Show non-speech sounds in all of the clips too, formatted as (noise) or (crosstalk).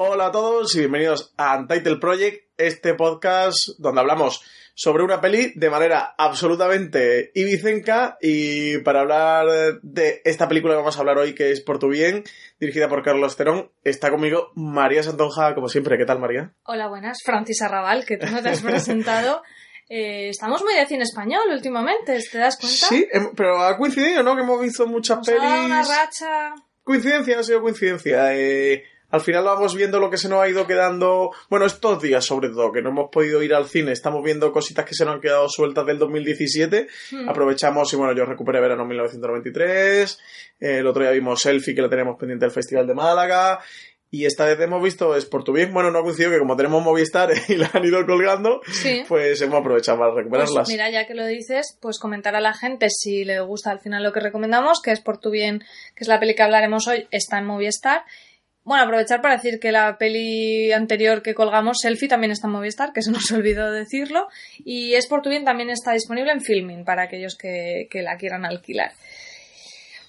Hola a todos y bienvenidos a Untitled Project, este podcast donde hablamos sobre una peli de manera absolutamente ibicenca y para hablar de esta película que vamos a hablar hoy que es Por tu bien, dirigida por Carlos Terón, está conmigo María Santonja, como siempre. ¿Qué tal, María? Hola, buenas. Francis Arrabal, que tú no te has presentado. (laughs) Eh, estamos muy de cine español últimamente, ¿te das cuenta? Sí, em, pero ha coincidido, ¿no? Que hemos visto muchas Nos pelis... una racha... Coincidencia, ha sido coincidencia. Eh, al final vamos viendo lo que se nos ha ido quedando, bueno, estos días sobre todo, que no hemos podido ir al cine, estamos viendo cositas que se nos han quedado sueltas del 2017, Hmm. aprovechamos y bueno, yo recuperé verano 1993, eh, el otro día vimos Selfie que la tenemos pendiente del Festival de Málaga, y esta vez hemos visto Es por tu bien, bueno, no ha coincidido que como tenemos Movistar (laughs) y la han ido colgando, Sí. pues hemos aprovechado para Pues recuperarlas. mira, ya que lo dices, pues comentar a la gente si le gusta al final lo que recomendamos, que es Por tu bien, que es la peli que hablaremos hoy, está en Movistar. Bueno, aprovechar para decir que la peli anterior que colgamos, Selfie, también está en Movistar, que se nos (laughs) olvidó decirlo. Y Es por tu bien también está disponible en Filming para aquellos que, que la quieran alquilar.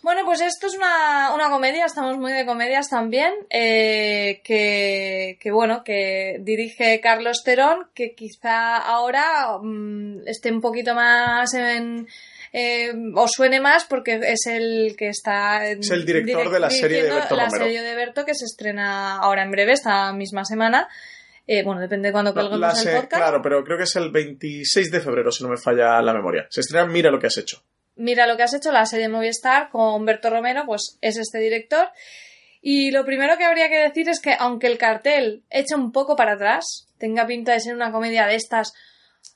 Bueno, pues esto es una, una comedia, estamos muy de comedias también, eh, que, bueno, que dirige Carlos Terón, que quizá ahora mm, esté un poquito más en... eh, o suene más porque es el que está Es el director de la serie de Berto la Romero. serie de Berto que se estrena ahora en breve esta misma semana Eh, bueno depende de cuándo colguemos el podcast Claro, pero creo que es el 26 de febrero, si no me falla la memoria. Se estrena Mira lo que has hecho. mira lo que has hecho, la serie Movistar con Berto Romero, pues es este director. Y lo primero que habría que decir es que aunque el cartel echa un poco para atrás, tenga pinta de ser una comedia de estas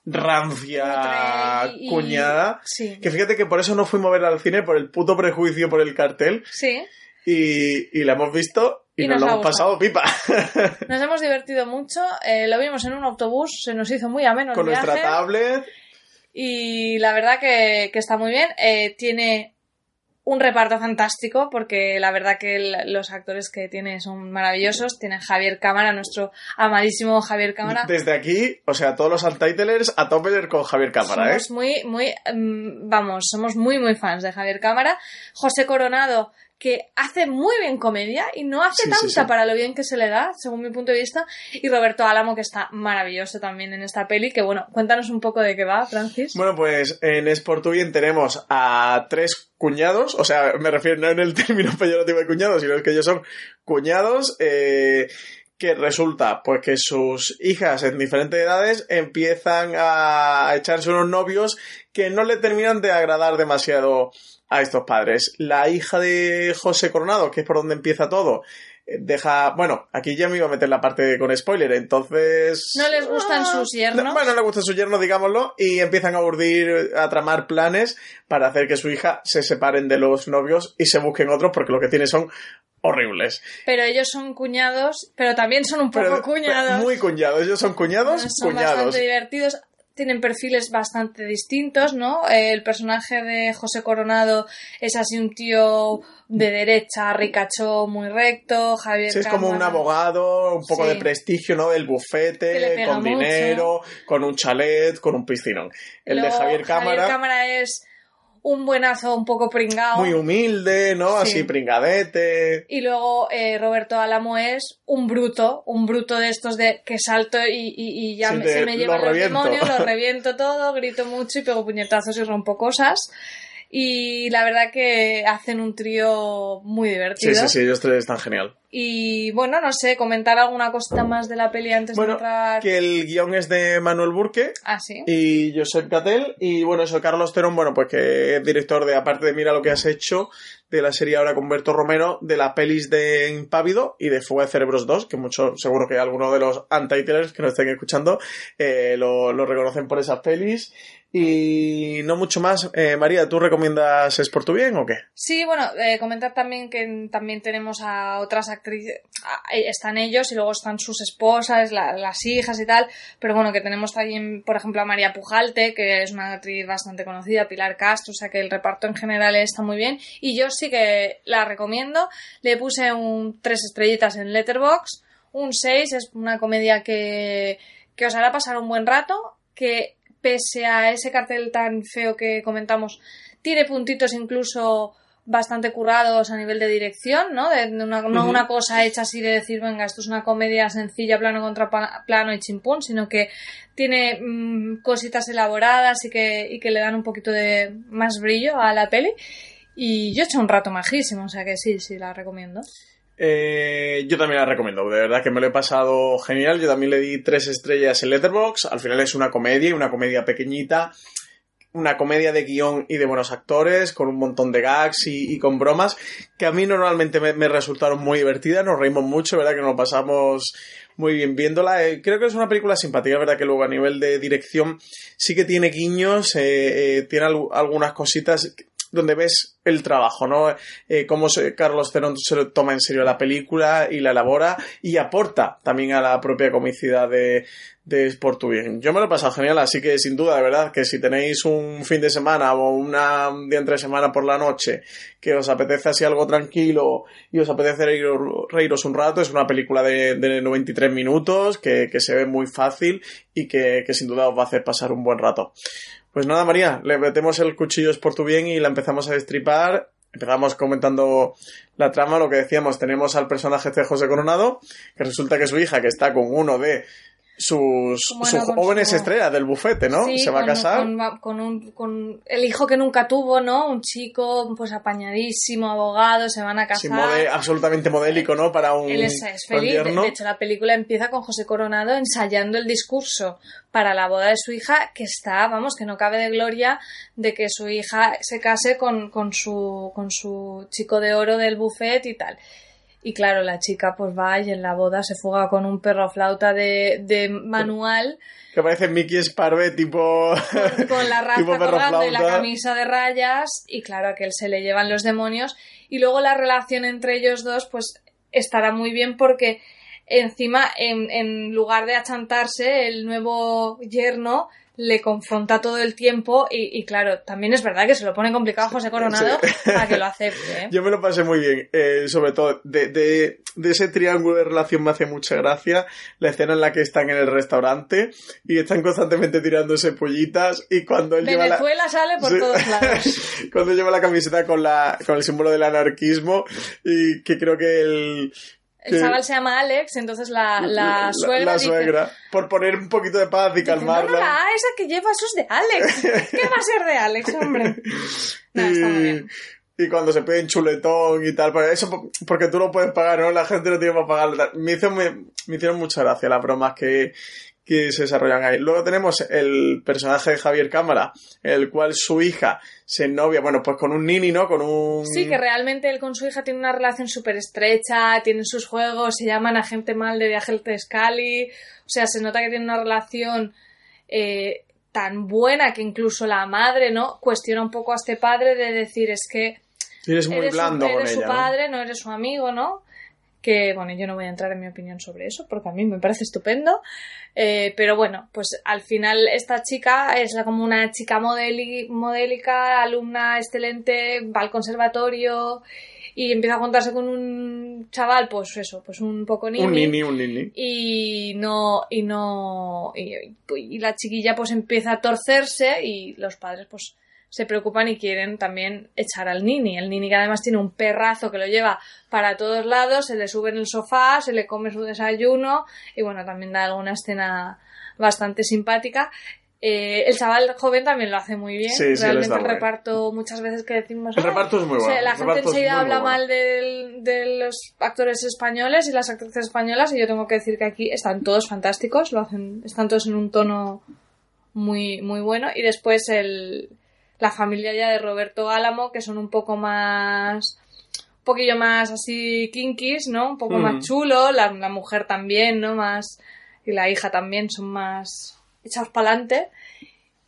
rancia cutre y- y- cuñada. Sí. Que fíjate que por eso no fuimos a ver al cine, por el puto prejuicio por el cartel. Sí. Y, y la hemos visto y, nos, nos lo hemos pasado pipa. Nos hemos divertido mucho. eh, lo vimos en un autobús, se nos hizo muy ameno el Con nuestra tablet. Y la verdad que, que está muy bien. Eh, tiene un reparto fantástico porque la verdad que el- los actores que tiene son maravillosos. Tiene Javier Cámara, nuestro amadísimo Javier Cámara. Desde aquí, o sea, todos los untitlers a tope con Javier Cámara, ¿eh? Somos muy, muy, mm, vamos, somos muy, muy fans de Javier Cámara. José Coronado, que hace muy bien comedia y no hace Sí, tanta sí, sí. para lo bien que se le da, según mi punto de vista. Y Roberto Álamo, que está maravilloso también en esta peli, que bueno, cuéntanos un poco de qué va, Francis. Bueno, pues en Sport Bien tenemos a tres cuñados, o sea, me refiero no en el término (laughs) peyorativo de cuñados, sino es que ellos son cuñados, eh, que resulta pues que sus hijas en diferentes edades empiezan a echarse unos novios que no le terminan de agradar demasiado a estos padres. La hija de José Coronado, que es por donde empieza todo, eh, deja, bueno, aquí ya me iba a meter la parte con spoiler, entonces... No les gustan sus yernos. No, bueno, no le gusta su yerno, digámoslo, y empiezan a urdir, a tramar planes para hacer que su hija se separen de los novios y se busquen otros porque lo que tiene son horribles. Pero ellos son cuñados, pero también son un poco Pero- cuñados. Muy cuñados, ellos son cuñados, son cuñados. bastante divertidos. Tienen perfiles bastante distintos, ¿no? Eh, El personaje de José Coronado es así un tío de derecha, ricachón, muy recto. Javier Sí, es como un abogado, un poco Sí. de prestigio, ¿no? Del bufete, con mucho. dinero, con un chalet, con un piscinón. El Luego, de Javier Cámara, Cámara es un buenazo un poco pringao. muy humilde, ¿no? Sí. Así pringadete. Y luego eh, Roberto Álamo es un bruto, un bruto de estos de que salto y, y- y ya Sí, me- se me llevan lo los demonios, lo (laughs) reviento todo, grito mucho y pego puñetazos y rompo cosas. Y la verdad que hacen un trío muy divertido. Sí, sí, sí, ellos tres están genial. Y bueno, no sé, comentar alguna cosita más de la peli antes Bueno, de entrar. que el guion es de Manuel Burque, Ah, sí. y Josep Catel y bueno eso Carlos Terón bueno pues que es director de aparte de mira lo que has hecho de la serie ahora con Berto Romero de las pelis de Impávido y de Fuga de Cerebros 2 que mucho seguro que algunos de los anti que nos estén escuchando eh, lo, lo reconocen por esas pelis Y no mucho más. Eh, María, ¿tú recomiendas Es por tu bien o qué? Sí, bueno, eh, comentar también que también tenemos a otras actrices, están ellos y luego están sus esposas, las hijas y tal, pero bueno, que tenemos también, por ejemplo, a María Pujalte, que es una actriz bastante conocida, Pilar Castro, o sea que el reparto en general está muy bien y yo sí que la recomiendo. Le puse un tres estrellitas en Letterbox, un 6, es una comedia que, que os hará pasar un buen rato, que pese a ese cartel tan feo que comentamos, tiene puntitos incluso bastante currados a nivel de dirección, ¿no? De, una, no una cosa hecha así de decir, venga, esto es una comedia sencilla, plano contra plano y chimpún, sino que tiene mm, cositas elaboradas y que, y que le dan un poquito de más brillo a la peli. Y yo he hecho un rato majísimo, o sea que sí, sí, la recomiendo. Eh, yo también la recomiendo, de verdad que me lo he pasado genial. Yo también le di tres estrellas en Letterbox. Al final es una comedia, una comedia pequeñita, una comedia de guion y de buenos actores, con un montón de gags y, con bromas, que a mí normalmente me, resultaron muy divertidas. Nos reímos mucho, ¿verdad? Que nos pasamos muy bien viéndola. Eh, creo que es una película simpática, ¿verdad? Que luego a nivel de dirección sí que tiene guiños, eh, tiene algunas cositas donde ves el trabajo, ¿no? Eh, cómo Carlos Cerón se lo toma en serio la película y la elabora y aporta también a la propia comicidad de, de Sport. Yo me lo he pasado genial, así que sin duda, de verdad, que si tenéis un fin de semana o una, un día entre semana por la noche que os apetece así algo tranquilo y os apetece reíros, un rato, es una película de, de 93 minutos que, que, se ve muy fácil y que, que sin duda os va a hacer pasar un buen rato. Pues nada, María, le metemos el cuchillo es por tu bien y la empezamos a destripar. Empezamos comentando la trama, lo que decíamos, tenemos al personaje de José Coronado, que resulta que su hija, que está con uno de sus, jóvenes estrellas del bufete, ¿no? se va a casar. Con, un, con el hijo que nunca tuvo, ¿no? Un chico, pues apañadísimo, abogado, se van a casar. absolutamente modélico, ¿no? Para un. Él es, feliz. De, hecho, la película empieza con José Coronado ensayando el discurso para la boda de su hija, que está, vamos, que no cabe de gloria de que su hija se case con, con, su, con su chico de oro del buffet y tal. Y claro, la chica pues va y en la boda se fuga con un perro flauta de, de manual. Que parece Mickey Sparve tipo... Con, la (laughs) raza y la camisa de rayas. Y claro, a que él se le llevan los demonios. Y luego la relación entre ellos dos pues estará muy bien porque encima en, en lugar de achantarse el nuevo yerno le confronta todo el tiempo y, claro, también es verdad que se lo pone complicado José Coronado (laughs) para que lo acepte. ¿eh? Yo me lo pasé muy bien, eh, sobre todo de, de, de, ese triángulo de relación me hace mucha gracia la escena en la que están en el restaurante y están constantemente tirándose pollitas y cuando él lleva la... sale por todos lados. (laughs) cuando lleva la camiseta con, la, con el símbolo del anarquismo y que creo que el el chaval se llama Alex, entonces la, la suegra. La, suegra. por poner un poquito de paz y calmarla. No, no, esa que lleva, eso es de Alex. (laughs) ¿Qué va a ser de Alex, hombre? (laughs) No, está muy bien. Y cuando se pide chuletón y tal, pues eso porque tú lo puedes pagar, ¿no? La gente no tiene para pagar. Me, hizo, me, me hicieron mucha gracia las bromas que, que se desarrollan ahí. Luego tenemos el personaje de Javier Cámara, el cual su hija se novia, bueno, pues con un nini, ¿no? Con un... Sí, que realmente él con su hija tiene una relación súper estrecha, tienen sus juegos, se llaman agente mal de viaje de Scali, o sea, se nota que tiene una relación eh, tan buena que incluso la madre, ¿no? Cuestiona un poco a este padre de decir, es que... Eres muy blando su, eres su padre, ¿no? eres su amigo, ¿no? Que bueno, yo no voy a entrar en mi opinión sobre eso porque a mí me parece estupendo, eh, pero bueno, pues al final esta chica es como una chica modélica, alumna excelente, va al conservatorio y empieza a juntarse con un chaval, pues eso, pues un poco nini. Un nini, un nini. Y no, y no, y, y la chiquilla pues empieza a torcerse y los padres pues se preocupan y quieren también echar al nini. El nini que además tiene un perrazo que lo lleva para todos lados, se le sube en el sofá, se le come su desayuno y bueno, también da alguna escena bastante simpática. Eh, el chaval joven también lo hace muy bien. Realmente el reparto, muchas veces que decimos. El reparto es muy bueno. la gente enseguida habla mal de los actores españoles y las actrices españolas, y yo tengo que decir que aquí están todos fantásticos, lo hacen, están todos en un tono muy, muy bueno. Y después el, la familia ya de Roberto Álamo, que son un poco más un poquillo más así kinkis, ¿no? Un poco más mm. chulo, la, mujer también, ¿no? Más y la hija también son más echados para adelante.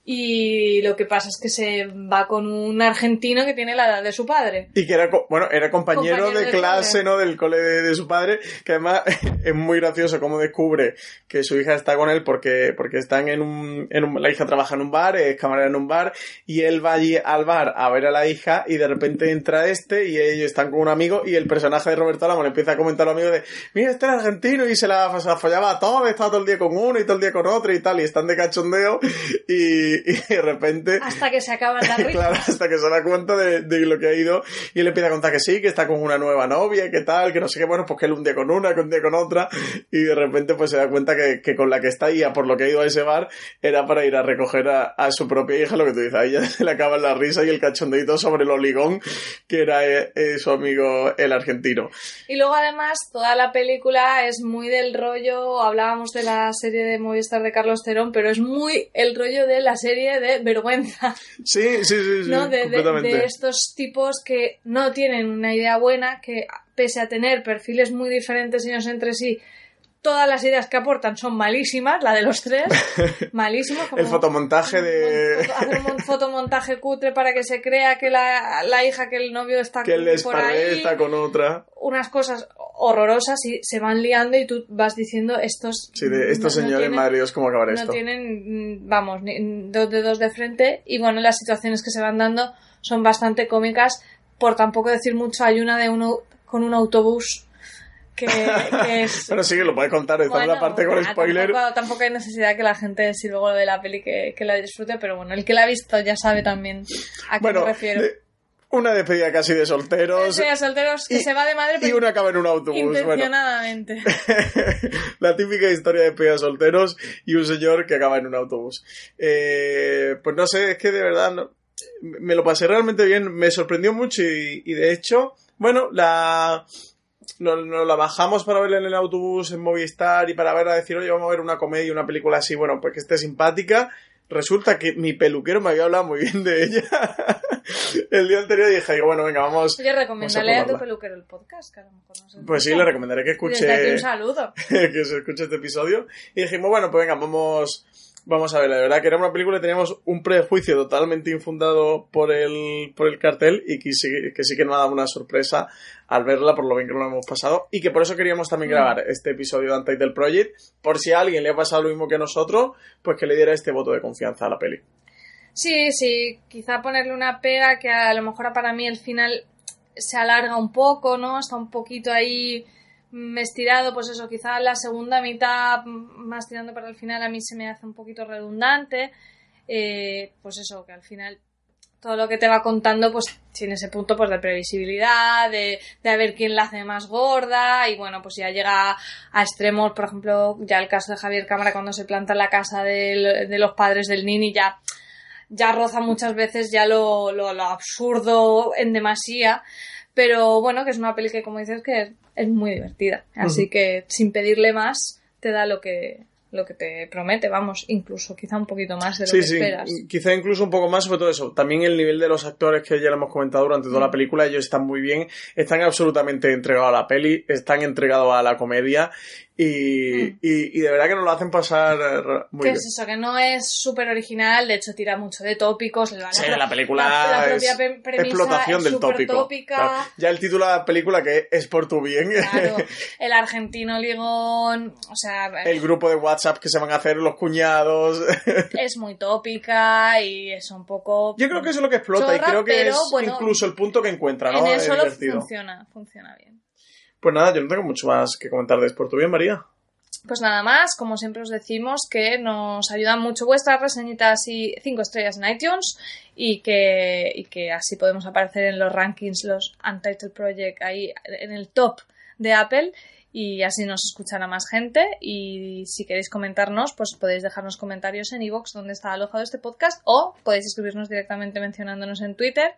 Y lo que pasa es que se va con un argentino que tiene la edad de su padre. Y que era, bueno, era compañero, de, clase, ¿no? Del cole de, su padre, que además (laughs) es muy gracioso cómo descubre que su hija está con él porque, porque están en un, en un, la hija trabaja en un bar, es camarera en un bar, y él va allí al bar a ver a la hija y de repente entra este y ellos están con un amigo y el personaje de Roberto Álamo le empieza a comentar a los amigos de, mira, este es argentino y se la, se la follaba a todo, estaba todo el día con uno y todo el día con otro y tal, y están de cachondeo y, y, de repente... Hasta que se acaba la (laughs) risa. claro, hasta que se da cuenta de, de, lo que ha ido y él empieza a contar que sí, que está con una nueva novia, que tal, que no sé qué, bueno, pues que él un día con una, que un día con otra y de repente pues se da cuenta que, que con la que está ahí, a por lo que ha ido a ese bar, era para ir a recoger a, a su propia hija, lo que tú dices, a ella se le acaba la risa y el cachondeito sobre el oligón que era eh, eh, su amigo el argentino. Y luego además toda la película es muy del rollo, hablábamos de la serie de Movistar de Carlos Cerón, pero es muy el rollo de la serie de vergüenza. Sí, sí, sí, sí ¿no? de, de, de, estos tipos que no tienen una idea buena, que pese a tener perfiles muy diferentes ellos entre sí, todas las ideas que aportan son malísimas, la de los tres, (laughs) malísimos. el fotomontaje de... Hacer un (laughs) fotomontaje cutre para que se crea que la, la hija, que el novio está que les por ahí. está con otra. Unas cosas horrorosas y se van liando y tú vas diciendo estos... Sí, de estos no, señores, no madre Dios, ¿cómo acabar esto? No tienen, vamos, ni dos dedos de frente y bueno, las situaciones que se van dando son bastante cómicas, por tampoco decir mucho, hay una de uno con un autobús que, que (laughs) es... Bueno, sí, lo puedes contar, está bueno, en la parte con spoiler. Tampoco, tampoco, hay necesidad que la gente, si luego lo de la peli, que, que, la disfrute, pero bueno, el que la ha visto ya sabe también a qué bueno, me refiero. De, una despedida casi de solteros. Una de solteros que y, se va de madre, Y una acaba en un autobús. Intencionadamente. Bueno. (laughs) la típica historia de despedida de solteros y un señor que acaba en un autobús. Eh, pues no sé, es que de verdad no, me lo pasé realmente bien, me sorprendió mucho y, y de hecho, bueno, la nos, nos, la bajamos para verla en el autobús en Movistar y para ver a decir, oye, vamos a ver una comedia, una película así, bueno, pues que esté simpática. Resulta que mi peluquero me había hablado muy bien de ella (laughs) el día anterior y dije, digo, bueno, venga, vamos. Oye, recomendarle a, a, tu peluquero el podcast, que a lo mejor no sé. Pues sí, le recomendaré que escuche. Un saludo. (laughs) que se escuche este episodio. Y dijimos, bueno, pues venga, vamos. Vamos a ver, la verdad que era una película y teníamos un prejuicio totalmente infundado por el, por el cartel y que sí, que sí que nos ha dado una sorpresa al verla por lo bien que lo hemos pasado y que por eso queríamos también grabar este episodio de Untitled Project por si a alguien le ha pasado lo mismo que a nosotros pues que le diera este voto de confianza a la peli. Sí, sí, quizá ponerle una pega que a lo mejor para mí el final se alarga un poco, ¿no? Está un poquito ahí estirado, pues eso, quizá la segunda mitad, más tirando para el final, a mí se me hace un poquito redundante. Eh, pues eso, que al final todo lo que te va contando, pues tiene ese punto pues de previsibilidad, de, de a ver quién la hace más gorda, y bueno, pues ya llega a extremos, por ejemplo, ya el caso de Javier Cámara cuando se planta en la casa de, de los padres del Nini, ya, ya roza muchas veces ya lo, lo, lo absurdo en demasía. Pero bueno, que es una peli que, como dices, que es, es muy divertida. Así uh -huh. que sin pedirle más, te da lo que, lo que te promete, vamos, incluso quizá un poquito más de lo sí, que sí, esperas. Quizá incluso un poco más, sobre todo eso. También el nivel de los actores que ya lo hemos comentado durante toda la película, ellos están muy bien, están absolutamente entregados a la peli, están entregados a la comedia y, mm. y, y, de verdad que nos lo hacen pasar muy ¿Qué bien. es eso? Que no es súper original, de hecho tira mucho de tópicos. La, sí, la, la película la, la propia es explotación es del tópico. Tópica. Claro. Ya el título de la película que es por tu bien. Claro, (laughs) el argentino ligón, o sea... El grupo de WhatsApp que se van a hacer los cuñados. (laughs) es muy tópica y es un poco... Yo creo que eso es lo que explota chorra, y creo que pero, es bueno, incluso el punto que encuentra, ¿no? En eso es divertido. funciona, funciona bien. Pues nada, yo no tengo mucho más que comentar de Por tu bien, María. Pues nada más, como siempre os decimos, que nos ayudan mucho vuestras reseñitas y 5 estrellas en iTunes y que, y que así podemos aparecer en los rankings, los Untitled Project, ahí en el top de Apple y así nos escuchará más gente y si queréis comentarnos pues podéis dejarnos comentarios en iVoox donde está alojado este podcast o podéis escribirnos directamente mencionándonos en Twitter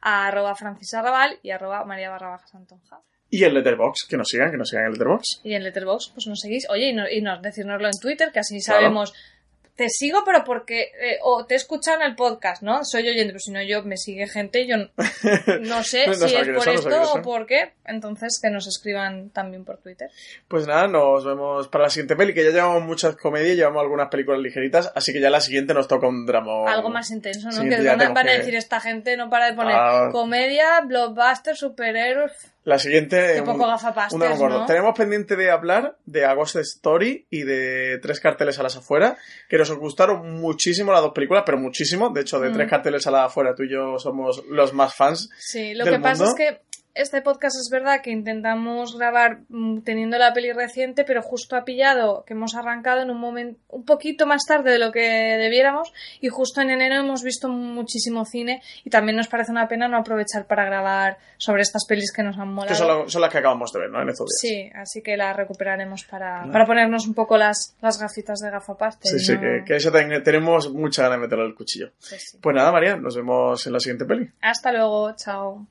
a arroba francisarrabal y arroba maría barra baja santonja. Y en Letterbox, que nos sigan, que nos sigan en Letterbox. Y en Letterbox, pues nos seguís. Oye, y, no, y nos, decírnoslo en Twitter, que así sabemos. Claro. te sigo, pero porque. eh, o te he escuchado en el podcast, ¿no? Soy oyente, pero si no, yo me sigue gente yo (laughs) no sé si es por esto o por qué. Entonces, que nos escriban también por Twitter. Pues nada, nos vemos para la siguiente peli, que ya llevamos muchas comedias, llevamos algunas películas ligeritas, así que ya la siguiente nos toca un drama. Algo más intenso, ¿no? que van, a, decir esta gente, no para de poner Ah. comedia, blockbuster, superhéroes. La siguiente. Qué poco. Tenemos pendiente de hablar de A Ghost Story y de Tres carteles a las afueras, que nos gustaron muchísimo las dos películas, pero muchísimo. De hecho, de Mm. Tres carteles a las afuera, tú y yo somos los más fans. Sí, lo del que pasa es que este podcast es verdad que intentamos grabar mm, teniendo la peli reciente, pero justo ha pillado que hemos arrancado en un momento un poquito más tarde de lo que debiéramos y justo en enero hemos visto muchísimo cine y también nos parece una pena no aprovechar para grabar sobre estas pelis que nos han molado. Que son, la- son las que acabamos de ver, ¿no? En estos días. Sí, así que las recuperaremos para, para ponernos un poco las, las gafitas de gafapaste. Sí, sí, no- que, que eso ten- tenemos mucha ganas de meterle el cuchillo. Sí. Pues nada, María, nos vemos en la siguiente peli. Hasta luego, chao.